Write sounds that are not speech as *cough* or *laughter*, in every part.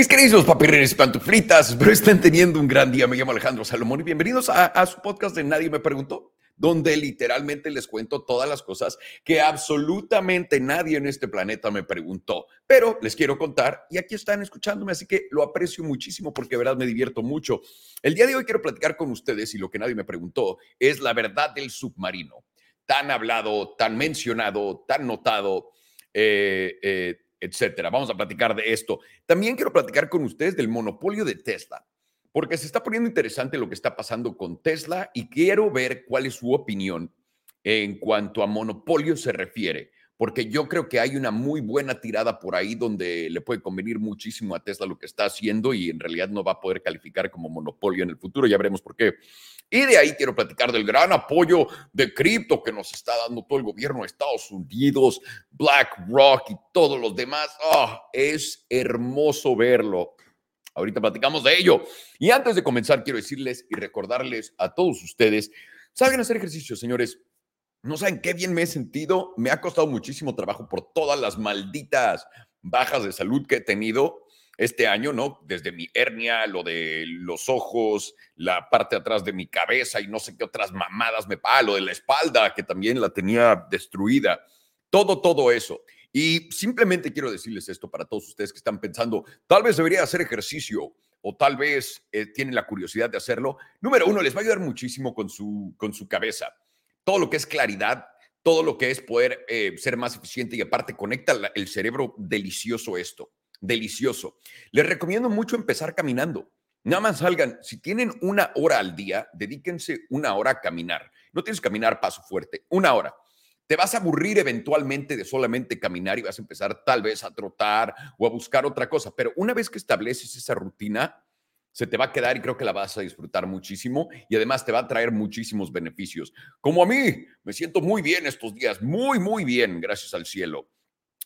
Mis queridos papirrenes y pantuflitas, espero estén teniendo un gran día. Me llamo Alejandro Salomón y bienvenidos a, a, su podcast de Nadie me preguntó, donde literalmente les cuento todas las cosas que absolutamente nadie en este planeta me preguntó. Pero les quiero contar y aquí están escuchándome, así que lo aprecio muchísimo porque de verdad me divierto mucho. El día de hoy quiero platicar con ustedes y lo que nadie me preguntó es la verdad del submarino. Tan hablado, tan mencionado, tan notado. Eh, eh, etcétera. Vamos a platicar de esto. También quiero platicar con ustedes del monopolio de Tesla, porque se está poniendo interesante lo que está pasando con Tesla y quiero ver cuál es su opinión en cuanto a monopolio se refiere, porque yo creo que hay una muy buena tirada por ahí donde le puede convenir muchísimo a Tesla lo que está haciendo y en realidad no va a poder calificar como monopolio en el futuro. Ya veremos por qué. Y de ahí quiero platicar del gran apoyo de cripto que nos está dando todo el gobierno de Estados Unidos, BlackRock y todos los demás. Oh, es hermoso verlo. Ahorita platicamos de ello. Y antes de comenzar, quiero decirles y recordarles a todos ustedes, saben hacer ejercicio, señores. No saben qué bien me he sentido. Me ha costado muchísimo trabajo por todas las malditas bajas de salud que he tenido este año, ¿no? Desde mi hernia, lo de los ojos, la parte atrás de mi cabeza y no sé qué otras mamadas me pa, lo de la espalda, que también la tenía destruida. Todo, todo eso. Y simplemente quiero decirles esto para todos ustedes que están pensando, tal vez debería hacer ejercicio o tal vez eh, tienen la curiosidad de hacerlo. Número uno, les va a ayudar muchísimo con su, con su cabeza. Todo lo que es claridad, todo lo que es poder eh, ser más eficiente y aparte conecta el cerebro delicioso esto delicioso. Les recomiendo mucho empezar caminando. Nada más salgan, si tienen una hora al día, dedíquense una hora a caminar. No tienes que caminar paso fuerte, una hora. Te vas a aburrir eventualmente de solamente caminar y vas a empezar tal vez a trotar o a buscar otra cosa, pero una vez que estableces esa rutina, se te va a quedar y creo que la vas a disfrutar muchísimo y además te va a traer muchísimos beneficios. Como a mí, me siento muy bien estos días, muy, muy bien, gracias al cielo.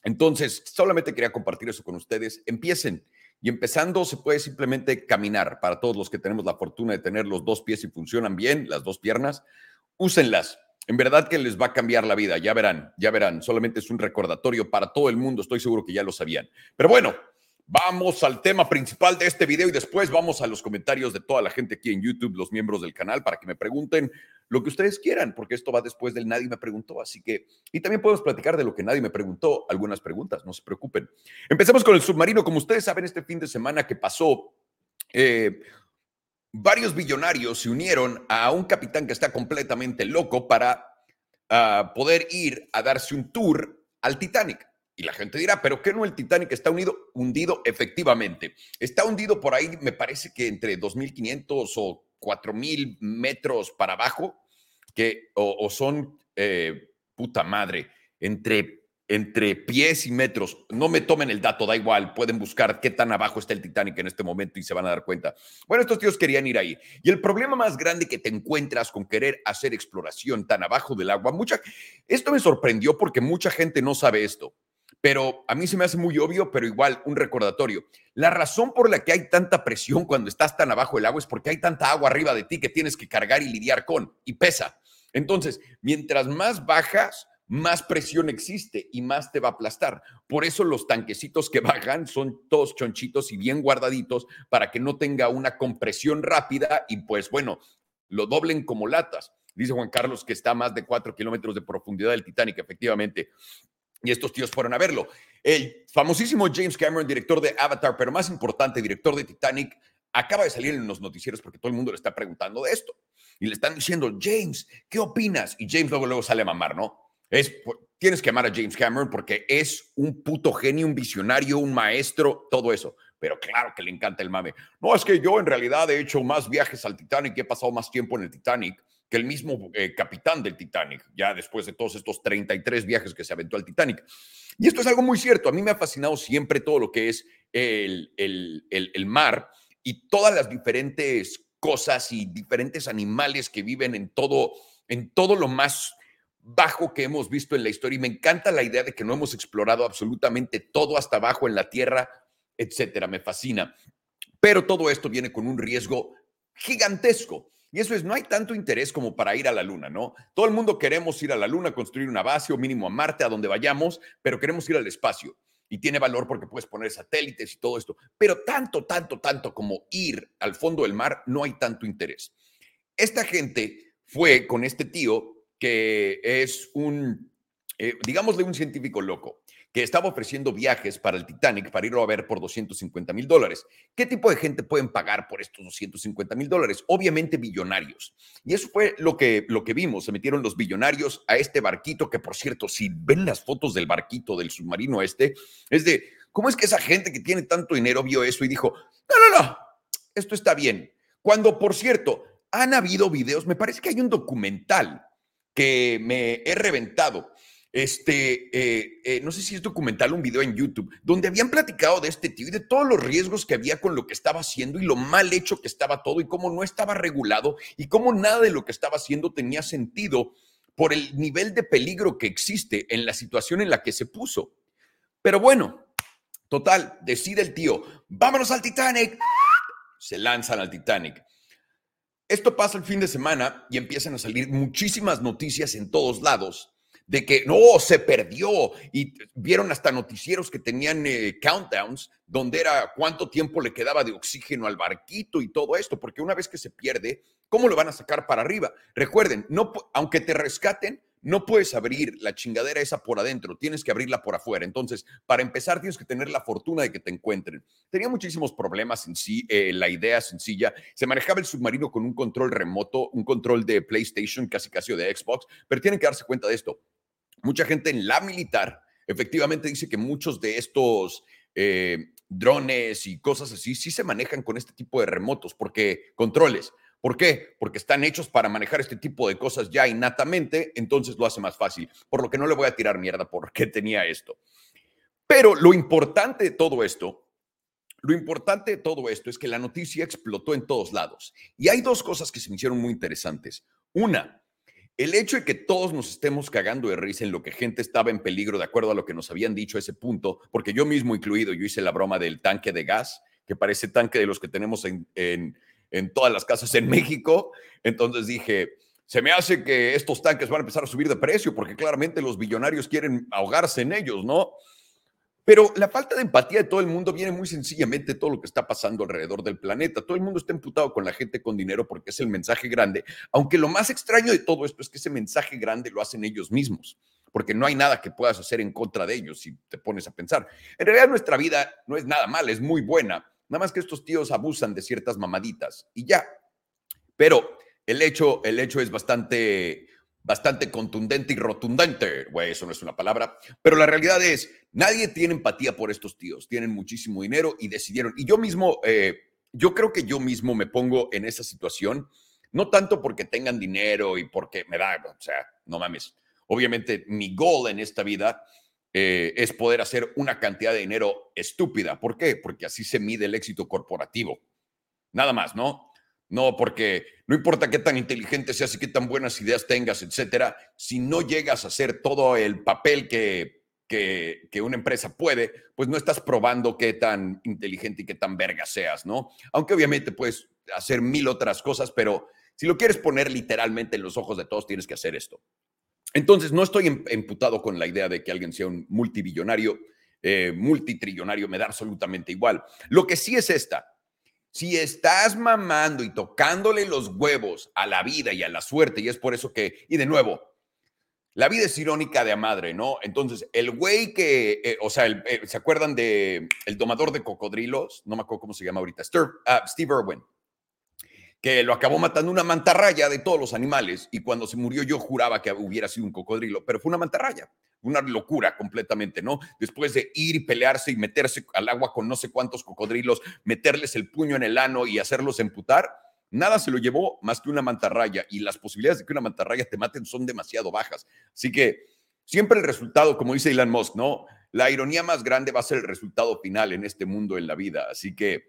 Entonces, solamente quería compartir eso con ustedes. Empiecen. Y empezando, se puede simplemente caminar. Para todos los que tenemos la fortuna de tener los dos pies y funcionan bien, las dos piernas, úsenlas. En verdad que les va a cambiar la vida. Ya verán, ya verán. Solamente es un recordatorio para todo el mundo. Estoy seguro que ya lo sabían. Pero bueno, Vamos al tema principal de este video y después vamos a los comentarios de toda la gente aquí en YouTube, los miembros del canal, para que me pregunten lo que ustedes quieran, porque esto va después del nadie me preguntó. Así que, y también podemos platicar de lo que nadie me preguntó, algunas preguntas, no se preocupen. Empecemos con el submarino. Como ustedes saben, este fin de semana que pasó, eh, varios billonarios se unieron a un capitán que está completamente loco para ah, poder ir a darse un tour al Titanic. Y la gente dirá, pero ¿qué no el Titanic está unido, hundido? Efectivamente, está hundido por ahí, me parece que entre 2.500 o 4.000 metros para abajo, que o, son, eh, puta madre, entre, entre pies y metros. No me tomen el dato, da igual, pueden buscar qué tan abajo está el Titanic en este momento y se van a dar cuenta. Bueno, estos tíos querían ir ahí. Y el problema más grande que te encuentras con querer hacer exploración tan abajo del agua, mucha, esto me sorprendió porque mucha gente no sabe esto pero a mí se me hace muy obvio, pero igual un recordatorio. La razón por la que hay tanta presión cuando estás tan abajo del agua es porque hay tanta agua arriba de ti que tienes que cargar y lidiar con y pesa. Entonces, mientras más bajas, más presión existe y más te va a aplastar. Por eso los tanquecitos que *laughs* bajan son todos chonchitos y bien guardaditos para que no tenga una compresión rápida y pues bueno, lo doblen como latas. Dice Juan Carlos que está a más de cuatro kilómetros de profundidad del Titanic, efectivamente y estos tíos fueron a verlo. El famosísimo James Cameron, director de Avatar, pero más importante, director de Titanic, acaba de salir en los noticieros porque todo el mundo le está preguntando de esto. Y le están diciendo, James, ¿qué opinas? Y James luego, luego sale a mamar, ¿no? Es, tienes que amar a James Cameron porque es un puto genio, un visionario, un maestro, todo eso. Pero claro que le encanta el mame. No, es que yo en realidad he hecho más viajes al Titanic, he pasado más tiempo en el Titanic que el mismo eh, capitán del Titanic, ya después de todos estos 33 viajes que se aventó al Titanic. Y esto es algo muy cierto. A mí me ha fascinado siempre todo lo que es el, el, el, mar y todas las diferentes cosas y diferentes animales que viven en todo, en todo lo más bajo que hemos visto en la historia. Y me encanta la idea de que no hemos explorado absolutamente todo hasta abajo en la tierra, etcétera. Me fascina. Pero todo esto viene con un riesgo gigantesco. Y eso es, no hay tanto interés como para ir a la Luna, ¿no? Todo el mundo queremos ir a la Luna, construir una base o mínimo a Marte, a donde vayamos, pero queremos ir al espacio. y tiene valor porque puedes poner satélites y todo esto, pero tanto, tanto, tanto como ir al fondo del mar, no hay tanto interés. Esta gente fue con este tío que es un, eh, digámosle, un científico loco que estaba ofreciendo viajes para el Titanic para irlo a ver por 250 mil dólares. ¿Qué tipo de gente pueden pagar por estos 250 mil dólares? Obviamente billonarios. Y eso fue lo que, lo que vimos. Se metieron los billonarios a este barquito, que por cierto, si ven las fotos del barquito, del submarino este, es de, ¿cómo es que esa gente que tiene tanto dinero vio eso y dijo, no, no, no, esto está bien? Cuando, por cierto, han habido videos, me parece que hay un documental que me he reventado este, eh, eh, no sé si es documental un video en YouTube, donde habían platicado de este tío y de todos los riesgos que había con lo que estaba haciendo y lo mal hecho que estaba todo y cómo no estaba regulado y cómo nada de lo que estaba haciendo tenía sentido por el nivel de peligro que existe en la situación en la que se puso. Pero bueno, total, decide el tío, vámonos al Titanic. Se lanzan al Titanic. Esto pasa el fin de semana y empiezan a salir muchísimas noticias en todos lados de que no, se perdió y vieron hasta noticieros que tenían eh, countdowns donde era cuánto tiempo le quedaba de oxígeno al barquito y todo esto, porque una vez que se pierde, ¿cómo lo van a sacar para arriba? Recuerden, no, aunque te rescaten, no puedes abrir la chingadera esa por adentro, tienes que abrirla por afuera. Entonces, para empezar, tienes que tener la fortuna de que te encuentren. Tenía muchísimos problemas en sí, eh, la idea sencilla. Se manejaba el submarino con un control remoto, un control de PlayStation, casi casi o de Xbox, pero tienen que darse cuenta de esto mucha gente en la militar efectivamente dice que muchos de estos eh, drones y cosas así sí se manejan con este tipo de remotos, porque controles. ¿Por qué? Porque están hechos para manejar este tipo de cosas ya innatamente, entonces lo hace más fácil. Por lo que no le voy a tirar mierda porque tenía esto. Pero lo importante de todo esto, lo importante de todo esto es que la noticia explotó en todos lados. Y hay dos cosas que se me hicieron muy interesantes. Una, el hecho de que todos nos estemos cagando de risa en lo que gente estaba en peligro, de acuerdo a lo que nos habían dicho a ese punto, porque yo mismo incluido, yo hice la broma del tanque de gas, que parece tanque de los que tenemos en, en, todas las casas en México. Entonces dije, se me hace que estos tanques van a empezar a subir de precio, porque claramente los billonarios quieren ahogarse en ellos, ¿no? Pero la falta de empatía de todo el mundo viene muy sencillamente de todo lo que está pasando alrededor del planeta. Todo el mundo está emputado con la gente con dinero porque es el mensaje grande, aunque lo más extraño de todo esto es que ese mensaje grande lo hacen ellos mismos, porque no hay nada que puedas hacer en contra de ellos si te pones a pensar. En realidad nuestra vida no es nada mal, es muy buena, nada más que estos tíos abusan de ciertas mamaditas y ya. Pero el hecho, el hecho es bastante bastante contundente y rotundente. Güey, eso no es una palabra. Pero la realidad es, nadie tiene empatía por estos tíos. Tienen muchísimo dinero y decidieron. Y yo mismo, eh, yo creo que yo mismo me pongo en esa situación, no tanto porque tengan dinero y porque me da, o sea, no mames. Obviamente, mi goal en esta vida eh, es poder hacer una cantidad de dinero estúpida. ¿Por qué? Porque así se mide el éxito corporativo. Nada más, ¿no? No, porque no importa qué tan inteligente seas y qué tan buenas ideas tengas, etcétera, si no llegas a hacer todo el papel que, que, una empresa puede, pues no estás probando qué tan inteligente y qué tan verga seas, ¿no? Aunque obviamente puedes hacer mil otras cosas, pero si lo quieres poner literalmente en los ojos de todos, tienes que hacer esto. Entonces, no estoy emputado con la idea de que alguien sea un multibillonario, eh, multitrillonario, me da absolutamente igual. Lo que sí es esta, si estás mamando y tocándole los huevos a la vida y a la suerte, y es por eso que, y de nuevo, la vida es irónica de a madre, ¿no? Entonces, el güey que, eh, o sea, eh, ¿se acuerdan de el domador de cocodrilos? No me acuerdo cómo se llama ahorita, uh, Steve Irwin que lo acabó matando una mantarraya de todos los animales y cuando se murió yo juraba que hubiera sido un cocodrilo, pero fue una mantarraya, una locura completamente, ¿no? Después de ir y pelearse y meterse al agua con no sé cuántos cocodrilos, meterles el puño en el ano y hacerlos emputar, nada se lo llevó más que una mantarraya y las posibilidades de que una mantarraya te maten son demasiado bajas. Así que siempre el resultado, como dice Elon Musk, ¿no? La ironía más grande va a ser el resultado final en este mundo, en la vida. Así que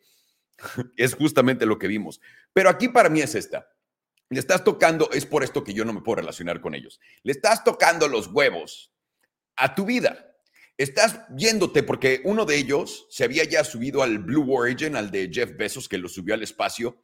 es justamente lo que vimos. Pero aquí para mí es esta. Le estás tocando, es por esto que yo no me puedo relacionar con ellos. Le estás tocando los huevos a tu vida. Estás yéndote porque uno de ellos se había ya subido al Blue Origin, al de Jeff Bezos, que lo subió al espacio,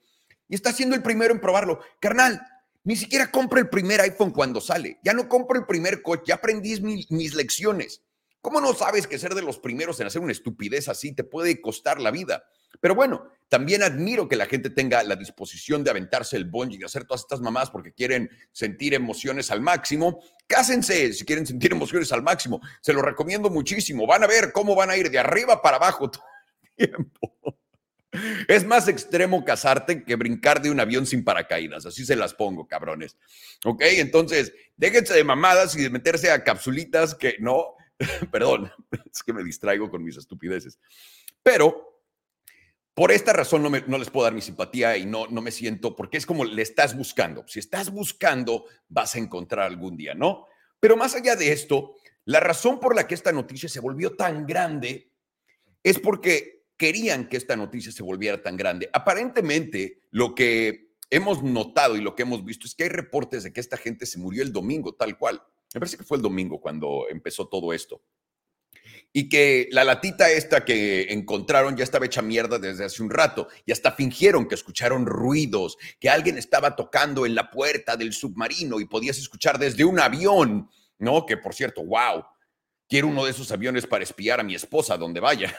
y está siendo el primero en probarlo. Carnal, ni siquiera compro el primer iPhone cuando sale. Ya no compro el primer coche, ya aprendí mis lecciones. ¿Cómo no sabes que ser de los primeros en hacer una estupidez así te puede costar la vida? Pero bueno, también admiro que la gente tenga la disposición de aventarse el bungee, de hacer todas estas mamás porque quieren sentir emociones al máximo. Cásense si quieren sentir emociones al máximo. Se lo recomiendo muchísimo. Van a ver cómo van a ir de arriba para abajo todo el tiempo. Es más extremo casarte que brincar de un avión sin paracaídas. Así se las pongo, cabrones. ¿Ok? Entonces, déjense de mamadas y de meterse a capsulitas que no. *laughs* Perdón, es que me distraigo con mis estupideces. Pero por esta razón no, les puedo dar mi simpatía y no, no me siento, porque es como le estás buscando. Si estás buscando, vas a encontrar algún día, ¿no? Pero más allá de esto, la razón por la que esta noticia se volvió tan grande es porque querían que esta noticia se volviera tan grande. Aparentemente, lo que hemos notado y lo que hemos visto es que hay reportes de que esta gente se murió el domingo, tal cual. Me parece que fue el domingo cuando empezó todo esto. Y que la latita esta que encontraron ya estaba hecha mierda desde hace un rato. Y hasta fingieron que escucharon ruidos, que alguien estaba tocando en la puerta del submarino y podías escuchar desde un avión, ¿no? Que por cierto, wow, quiero uno de esos aviones para espiar a mi esposa donde vaya.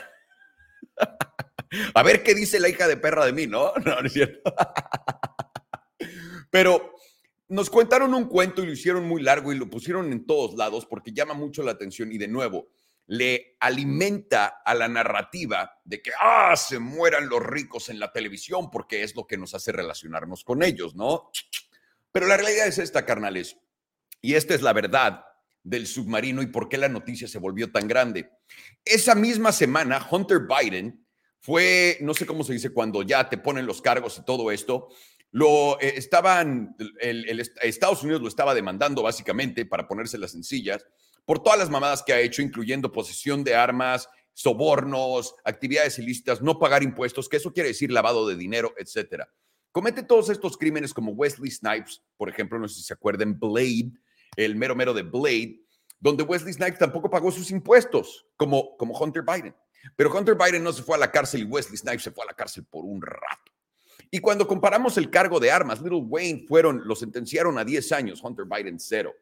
*laughs* A ver qué dice la hija de perra de mí, ¿no? *laughs* No, no es cierto. *laughs* Pero nos contaron un cuento y lo hicieron muy largo y lo pusieron en todos lados porque llama mucho la atención y de nuevo le alimenta a la narrativa de que, ah, se mueran los ricos en la televisión porque es lo que nos hace relacionarnos con ellos, ¿no? Pero la realidad es esta, carnales. Y esta es la verdad del submarino y por qué la noticia se volvió tan grande. Esa misma semana, Hunter Biden fue, no sé cómo se dice, cuando ya te ponen los cargos y todo esto, lo eh, estaban, el, Estados Unidos lo estaba demandando básicamente, para ponérselas sencillas, por todas las mamadas que ha hecho, incluyendo posesión de armas, sobornos, actividades ilícitas, no pagar impuestos, que eso quiere decir lavado de dinero, etcétera. Comete todos estos crímenes como Wesley Snipes, por ejemplo, no sé si se acuerdan, Blade, el mero mero de Blade, donde Wesley Snipes tampoco pagó sus impuestos, como, como Hunter Biden. Pero Hunter Biden no se fue a la cárcel y Wesley Snipes se fue a la cárcel por un rato. Y cuando comparamos el cargo de armas, Little Wayne fueron, lo sentenciaron a 10 años, Hunter Biden cero.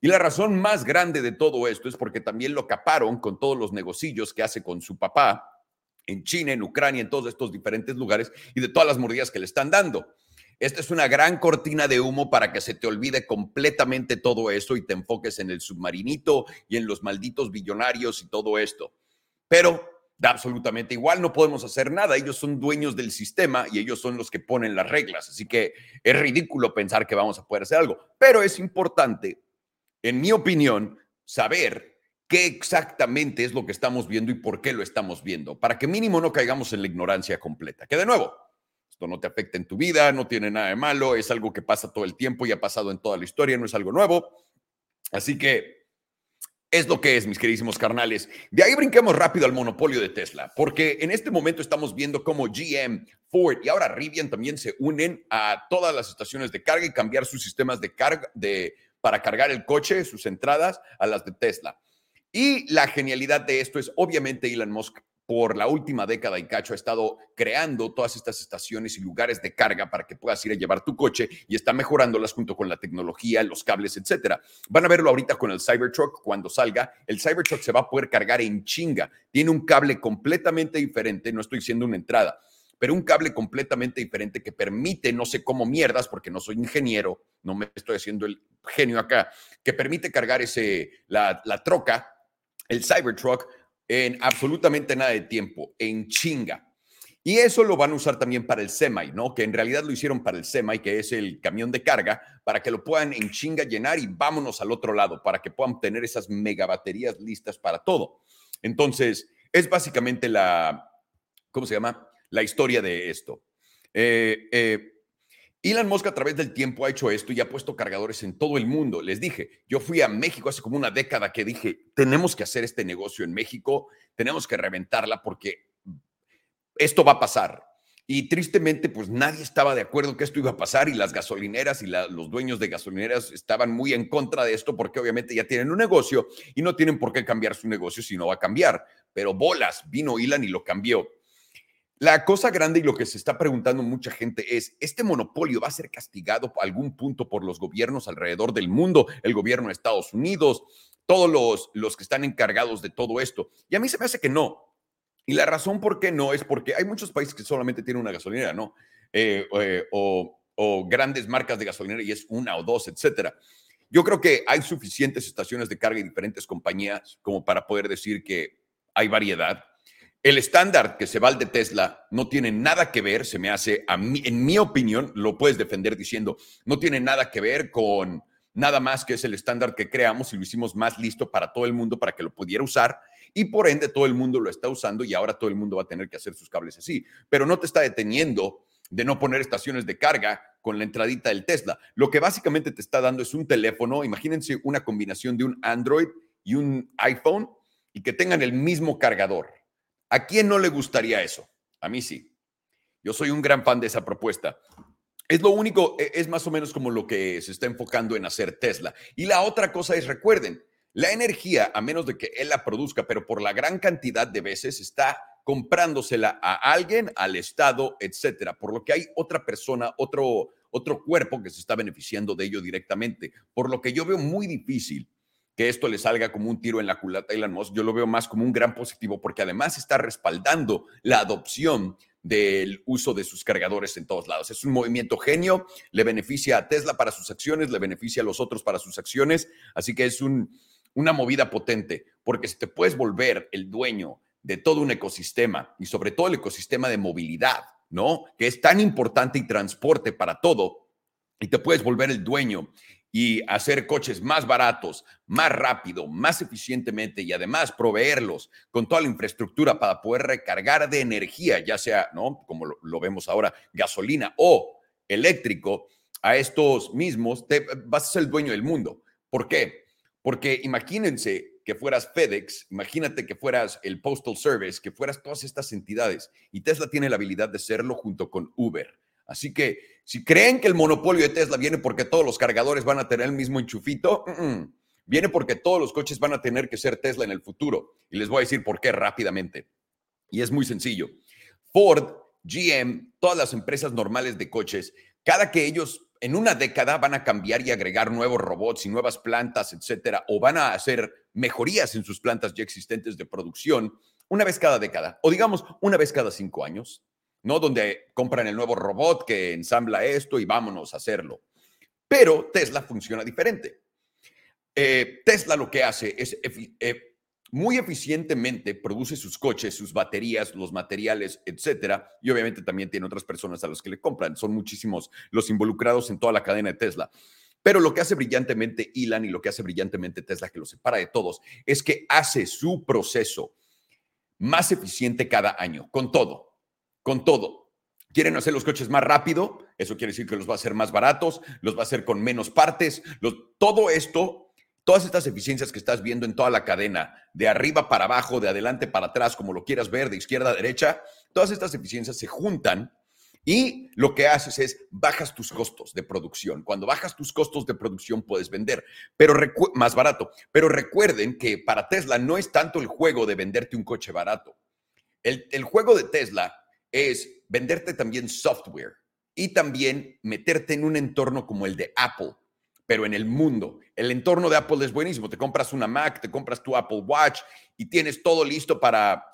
Y la razón más grande de todo esto es porque también lo caparon con todos los negocios que hace con su papá en China, en Ucrania, en todos estos diferentes lugares y de todas las mordidas que le están dando. Esta es una gran cortina de humo para que se te olvide completamente todo eso y te enfoques en el submarinito y en los malditos billonarios y todo esto. Pero da absolutamente igual, no podemos hacer nada. Ellos son dueños del sistema y ellos son los que ponen las reglas. Así que es ridículo pensar que vamos a poder hacer algo. Pero es importante, en mi opinión, saber qué exactamente es lo que estamos viendo y por qué lo estamos viendo, para que mínimo no caigamos en la ignorancia completa. Que de nuevo, esto no te afecta en tu vida, no tiene nada de malo, es algo que pasa todo el tiempo y ha pasado en toda la historia, no es algo nuevo. Así que es lo que es, mis queridísimos carnales. De ahí brinquemos rápido al monopolio de Tesla, porque en este momento estamos viendo cómo GM, Ford y ahora Rivian también se unen a todas las estaciones de carga y cambiar sus sistemas de carga de, para cargar el coche, sus entradas a las de Tesla. Y la genialidad de esto es obviamente Elon Musk por la última década y cacho ha estado creando todas estas estaciones y lugares de carga para que puedas ir a llevar tu coche y está mejorándolas junto con la tecnología, los cables, etcétera. Van a verlo ahorita con el Cybertruck cuando salga. El Cybertruck se va a poder cargar en chinga. Tiene un cable completamente diferente, no estoy diciendo una entrada, pero un cable completamente diferente que permite, no sé cómo mierdas, porque no soy ingeniero, no me estoy haciendo el genio acá, que permite cargar ese, la, la troca, el Cybertruck, en absolutamente nada de tiempo, en chinga. Y eso lo van a usar también para el semi, ¿no? Que en realidad lo hicieron para el semi, que es el camión de carga, para que lo puedan en chinga llenar y vámonos al otro lado, para que puedan tener esas megabaterías listas para todo. Entonces, es básicamente la, ¿cómo se llama? La historia de esto. Eh, eh, Elon Musk a través del tiempo ha hecho esto y ha puesto cargadores en todo el mundo. Les dije, yo fui a México hace como una década que dije, tenemos que hacer este negocio en México, tenemos que reventarla porque esto va a pasar. Y tristemente, pues nadie estaba de acuerdo que esto iba a pasar y las gasolineras y los dueños de gasolineras estaban muy en contra de esto porque obviamente ya tienen un negocio y no tienen por qué cambiar su negocio si no va a cambiar. Pero bolas, vino Elon y lo cambió. La cosa grande y lo que se está preguntando mucha gente es, ¿este monopolio va a ser castigado a algún punto por los gobiernos alrededor del mundo, el gobierno de Estados Unidos, todos los, los que están encargados de todo esto? Y a mí se me hace que no. Y la razón por qué no es porque hay muchos países que solamente tienen una gasolinera, ¿no? Eh, eh, o, grandes marcas de gasolinera y es una o dos, etcétera. Yo creo que hay suficientes estaciones de carga y diferentes compañías como para poder decir que hay variedad el estándar que se va al de Tesla no tiene nada que ver, se me hace, a mí, en mi opinión, lo puedes defender diciendo, no tiene nada que ver con nada más que es el estándar que creamos y lo hicimos más listo para todo el mundo para que lo pudiera usar y por ende todo el mundo lo está usando y ahora todo el mundo va a tener que hacer sus cables así. Pero no te está deteniendo de no poner estaciones de carga con la entradita del Tesla. Lo que básicamente te está dando es un teléfono, imagínense una combinación de un Android y un iPhone y que tengan el mismo cargador. ¿A quién no le gustaría eso? A mí sí. Yo soy un gran fan de esa propuesta. Es lo único, e, es más o menos como lo que se está enfocando en hacer Tesla. Y la otra cosa es, recuerden, la energía, a menos de que él la produzca, pero por la gran cantidad de veces está comprándosela a alguien, al Estado, etcétera. Por lo que hay otra persona, otro, otro cuerpo que se está beneficiando de ello directamente. Por lo que yo veo muy difícil que esto le salga como un tiro en la culata a Elon Musk, yo lo veo más como un gran positivo porque además está respaldando la adopción del uso de sus cargadores en todos lados. Es un movimiento genio, le beneficia a Tesla para sus acciones, le beneficia a los otros para sus acciones, así que es un, una movida potente, porque si te puedes volver el dueño de todo un ecosistema y sobre todo el ecosistema de movilidad, ¿no? Que es tan importante y transporte para todo, y te puedes volver el dueño y hacer coches más baratos, más rápido, más eficientemente y además proveerlos con toda la infraestructura para poder recargar de energía, ya sea, ¿no? Como lo, vemos ahora, gasolina o eléctrico, a estos mismos, te, vas a ser el dueño del mundo. ¿Por qué? Porque imagínense que fueras FedEx, imagínate que fueras el Postal Service, que fueras todas estas entidades y Tesla tiene la habilidad de serlo junto con Uber. Así que si creen que el monopolio de Tesla viene porque todos los cargadores van a tener el mismo enchufito, viene porque todos los coches van a tener que ser Tesla en el futuro. Y les voy a decir por qué rápidamente. Y es muy sencillo. Ford, GM, todas las empresas normales de coches, cada que ellos en una década van a cambiar y agregar nuevos robots y nuevas plantas, etcétera, o van a hacer mejorías en sus plantas ya existentes de producción una vez cada década, o digamos una vez cada cinco años. ¿No? Donde compran el nuevo robot que ensambla esto y vámonos a hacerlo. Pero Tesla funciona diferente. Eh, Tesla lo que hace es eh, muy eficientemente produce sus coches, sus baterías, los materiales, etcétera. Y obviamente también tiene otras personas a las que le compran. Son muchísimos los involucrados en toda la cadena de Tesla. Pero lo que hace brillantemente Elon y lo que hace brillantemente Tesla, que lo separa de todos, es que hace su proceso más eficiente cada año, con todo con todo. Quieren hacer los coches más rápido, eso quiere decir que los va a hacer más baratos, los va a hacer con menos partes. todo esto, todas estas eficiencias que estás viendo en toda la cadena, de arriba para abajo, de adelante para atrás, como lo quieras ver, de izquierda a derecha, todas estas eficiencias se juntan y lo que haces es bajas tus costos de producción. Cuando bajas tus costos de producción puedes vender, pero más barato. Pero recuerden que para Tesla no es tanto el juego de venderte un coche barato. El, el juego de Tesla es venderte también software y también meterte en un entorno como el de Apple, pero en el mundo. El entorno de Apple es buenísimo. Te compras una Mac, te compras tu Apple Watch y tienes todo listo para,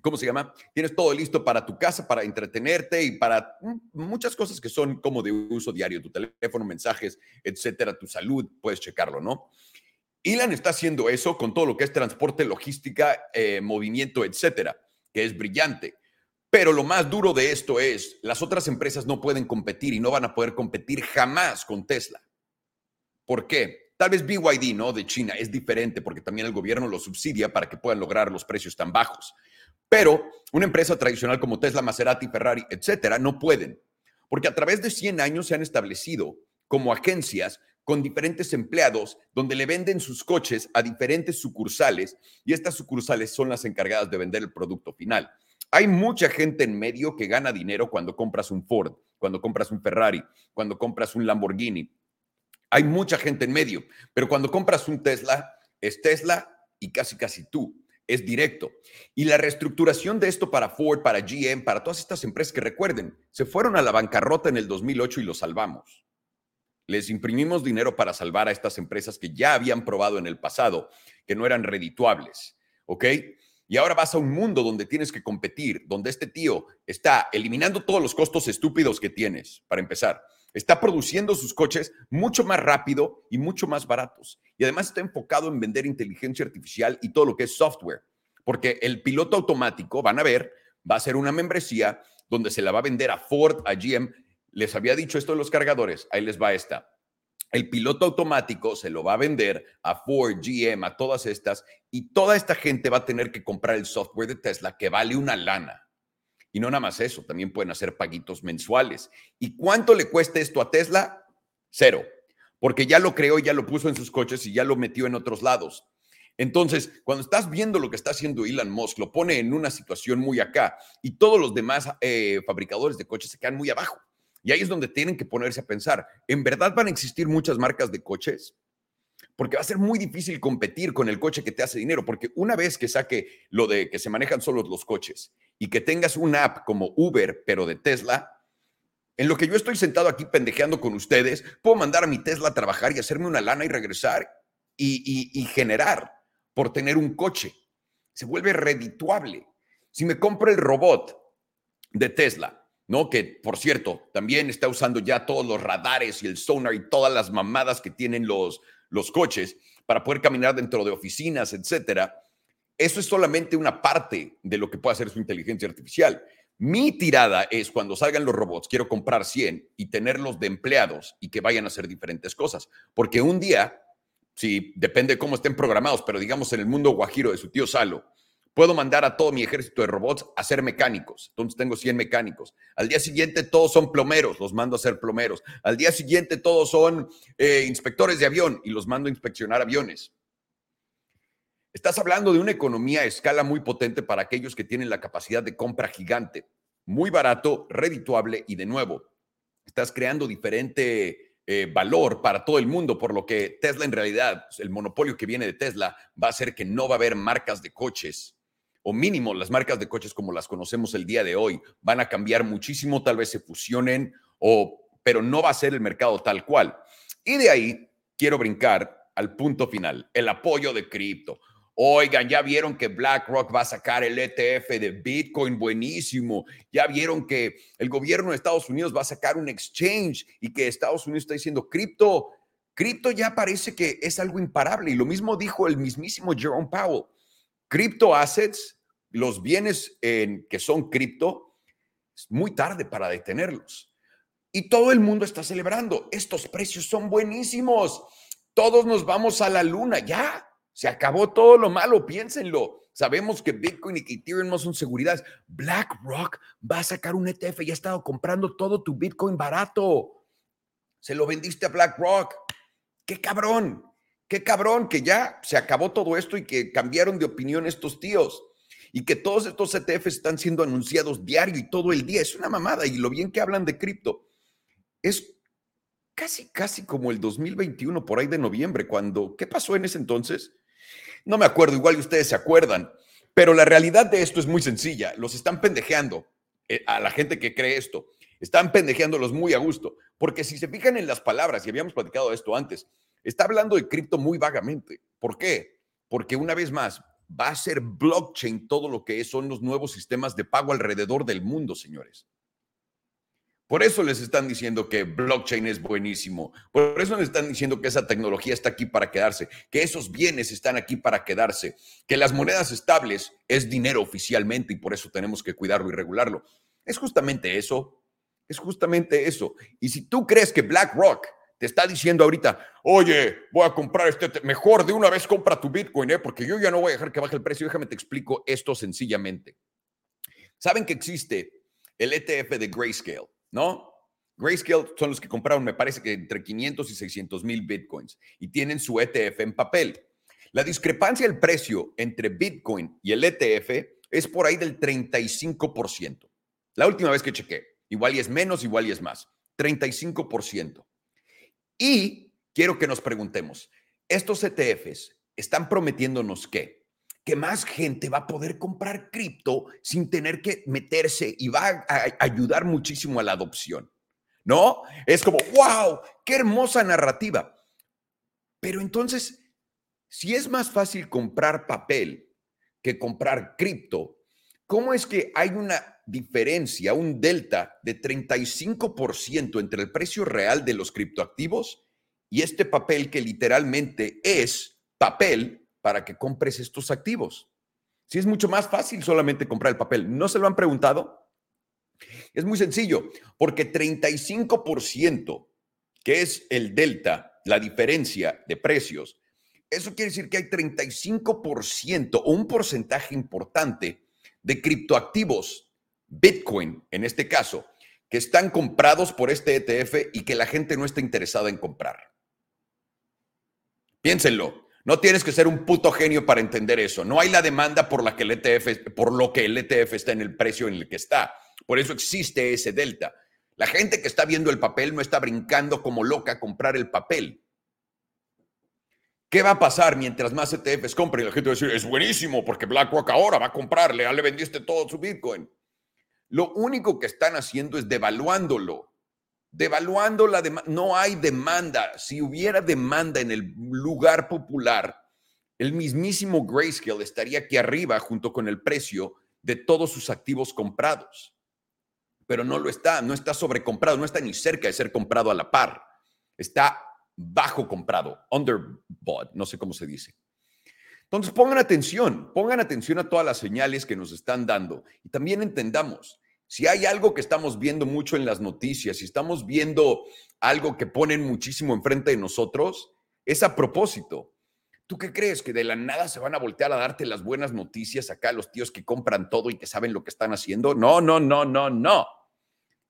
¿cómo se llama? Tienes todo listo para tu casa, para entretenerte y para muchas cosas que son como de uso diario, tu teléfono, mensajes, etcétera, tu salud, puedes checarlo, ¿no? Elon está haciendo eso con todo lo que es transporte, logística, eh, movimiento, etcétera, que es brillante. Pero lo más duro de esto es, las otras empresas no pueden competir y no van a poder competir jamás con Tesla. ¿Por qué? Tal vez BYD, ¿no? De China es diferente porque también el gobierno lo subsidia para que puedan lograr los precios tan bajos. Pero una empresa tradicional como Tesla, Maserati, Ferrari, etcétera, no pueden. Porque a través de 100 años se han establecido como agencias con diferentes empleados donde le venden sus coches a diferentes sucursales y estas sucursales son las encargadas de vender el producto final. Hay mucha gente en medio que gana dinero cuando compras un Ford, cuando compras un Ferrari, cuando compras un Lamborghini. Hay mucha gente en medio, pero cuando compras un Tesla, es Tesla y casi casi tú. es directo. Y la reestructuración de esto para Ford, para GM, para todas estas empresas que recuerden, se fueron a la bancarrota en el 2008 y lo salvamos. Les imprimimos dinero para salvar a estas empresas que ya habían probado en el pasado que no eran redituables. ¿Ok? Y ahora vas a un mundo donde tienes que competir, donde este tío está eliminando todos los costos estúpidos que tienes, para empezar. Está produciendo sus coches mucho más rápido y mucho más baratos. Y además está enfocado en vender inteligencia artificial y todo lo que es software. Porque el piloto automático, van a ver, va a ser una membresía donde se la va a vender a Ford, a GM. Les había dicho esto de los cargadores, ahí les va esta el piloto automático se lo va a vender a Ford, GM, a todas estas, y toda esta gente va a tener que comprar el software de Tesla que vale una lana. Y no nada más eso, también pueden hacer paguitos mensuales. ¿Y cuánto le cuesta esto a Tesla? Cero, porque ya lo creó, ya lo puso en sus coches y ya lo metió en otros lados. Entonces, cuando estás viendo lo que está haciendo Elon Musk, lo pone en una situación muy acá y todos los demás eh, fabricadores de coches se quedan muy abajo. Y ahí es donde tienen que ponerse a pensar, ¿en verdad van a existir muchas marcas de coches? Porque va a ser muy difícil competir con el coche que te hace dinero, porque una vez que saque lo de que se manejan solo los coches y que tengas una app como Uber, pero de Tesla, en lo que yo estoy sentado aquí pendejeando con ustedes, puedo mandar a mi Tesla a trabajar y hacerme una lana y regresar y, y generar por tener un coche. Se vuelve redituable. Si me compro el robot de Tesla, ¿no? Que, por cierto, también está usando ya todos los radares y el sonar y todas las mamadas que tienen los, los coches para poder caminar dentro de oficinas, etcétera. Eso es solamente una parte de lo que puede hacer su inteligencia artificial. Mi tirada es cuando salgan los robots, quiero comprar 100 y tenerlos de empleados y que vayan a hacer diferentes cosas. Porque un día, si depende de cómo estén programados, pero digamos en el mundo guajiro de su tío Salo, Puedo mandar a todo mi ejército de robots a ser mecánicos. Entonces tengo 100 mecánicos. Al día siguiente todos son plomeros, los mando a ser plomeros. Al día siguiente todos son eh, inspectores de avión y los mando a inspeccionar aviones. Estás hablando de una economía a escala muy potente para aquellos que tienen la capacidad de compra gigante, muy barato, redituable y de nuevo, estás creando diferente eh, valor para todo el mundo, por lo que Tesla en realidad, el monopolio que viene de Tesla va a hacer que no va a haber marcas de coches o mínimo las marcas de coches como las conocemos el día de hoy van a cambiar muchísimo, tal vez se fusionen, o, pero no va a ser el mercado tal cual. Y de ahí quiero brincar al punto final, el apoyo de cripto. Oigan, ya vieron que BlackRock va a sacar el ETF de Bitcoin, buenísimo. Ya vieron que el gobierno de Estados Unidos va a sacar un exchange y que Estados Unidos está diciendo cripto. Cripto ya parece que es algo imparable. Y lo mismo dijo el mismísimo Jerome Powell. Crypto assets los bienes en, que son cripto, es muy tarde para detenerlos. Y todo el mundo está celebrando. Estos precios son buenísimos. Todos nos vamos a la luna. Ya, se acabó todo lo malo. Piénsenlo. Sabemos que Bitcoin y Ethereum no son seguridades. BlackRock va a sacar un ETF y ha estado comprando todo tu Bitcoin barato. Se lo vendiste a BlackRock. ¡Qué cabrón! ¡Qué cabrón! Que ya se acabó todo esto y que cambiaron de opinión estos tíos y que todos estos ETFs están siendo anunciados diario y todo el día. Es una mamada y lo bien que hablan de cripto. Es casi, casi como el 2021, por ahí de noviembre, cuando, ¿qué pasó en ese entonces? No me acuerdo, igual ustedes se acuerdan, pero la realidad de esto es muy sencilla. Los están pendejeando eh, a la gente que cree esto. Están pendejeándolos muy a gusto, porque si se fijan en las palabras, y habíamos platicado esto antes, está hablando de cripto muy vagamente. ¿Por qué? Porque una vez más, va a ser blockchain todo lo que son los nuevos sistemas de pago alrededor del mundo, señores. Por eso les están diciendo que blockchain es buenísimo. Por eso les están diciendo que esa tecnología está aquí para quedarse, que esos bienes están aquí para quedarse, que las monedas estables es dinero oficialmente y por eso tenemos que cuidarlo y regularlo. Es justamente eso. Es justamente eso. Y si tú crees que BlackRock te está diciendo ahorita, oye, voy a comprar este, mejor de una vez compra tu Bitcoin, ¿eh? porque yo ya no voy a dejar que baje el precio. Déjame te explico esto sencillamente. Saben que existe el ETF de Grayscale, ¿no? Grayscale son los que compraron, me parece que entre 500 y 600 mil Bitcoins y tienen su ETF en papel. La discrepancia del precio entre Bitcoin y el ETF es por ahí del 35%. La última vez que chequé, igual y es menos, igual y es más, 35%. Y quiero que nos preguntemos, ¿estos ETFs están prometiéndonos qué? que más gente va a poder comprar cripto sin tener que meterse y va a, ayudar muchísimo a la adopción. ¿No? Es como, wow, qué hermosa narrativa. Pero entonces, si es más fácil comprar papel que comprar cripto, ¿cómo es que hay una diferencia, un delta de 35% entre el precio real de los criptoactivos y este papel que literalmente es papel para que compres estos activos. Si es mucho más fácil solamente comprar el papel. ¿No se lo han preguntado? Es muy sencillo, porque 35%, que es el delta, la diferencia de precios, eso quiere decir que hay 35% o un porcentaje importante de criptoactivos, Bitcoin en este caso, que están comprados por este ETF y que la gente no está interesada en comprar. Piénsenlo. No tienes que ser un puto genio para entender eso. No hay la demanda por la que el ETF, por lo que el ETF está en el precio en el que está. Por eso existe ese delta. La gente que está viendo el papel no está brincando como loca a comprar el papel. ¿Qué va a pasar mientras más ETFs compren? La gente va a decir, es buenísimo porque BlackRock ahora va a comprarle, ya le vendiste todo su Bitcoin. Lo único que están haciendo es devaluándolo devaluando la demanda. No hay demanda. Si hubiera demanda en el lugar popular, el mismísimo Grayscale estaría aquí arriba junto con el precio de todos sus activos comprados. Pero no lo está, no está sobrecomprado, no está ni cerca de ser comprado a la par. Está bajo comprado, underbought, no sé cómo se dice. Entonces pongan atención, pongan atención a todas las señales que nos están dando y también entendamos, si hay algo que estamos viendo mucho en las noticias, si estamos viendo algo que ponen muchísimo enfrente de nosotros, es a propósito. ¿Tú qué crees? ¿Que de la nada se van a voltear a darte las buenas noticias acá los tíos que compran todo y que saben lo que están haciendo? No, no, no, no, no.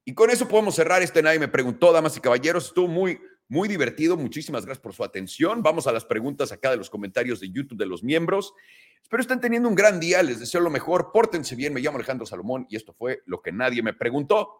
Y con eso podemos cerrar este Nadie me preguntó, damas y caballeros. Estuvo muy, muy divertido. Muchísimas gracias por su atención. Vamos a las preguntas acá de los comentarios de YouTube de los miembros. Espero estén teniendo un gran día, les deseo lo mejor, pórtense bien, me llamo Alejandro Salomón y esto fue lo que nadie me preguntó.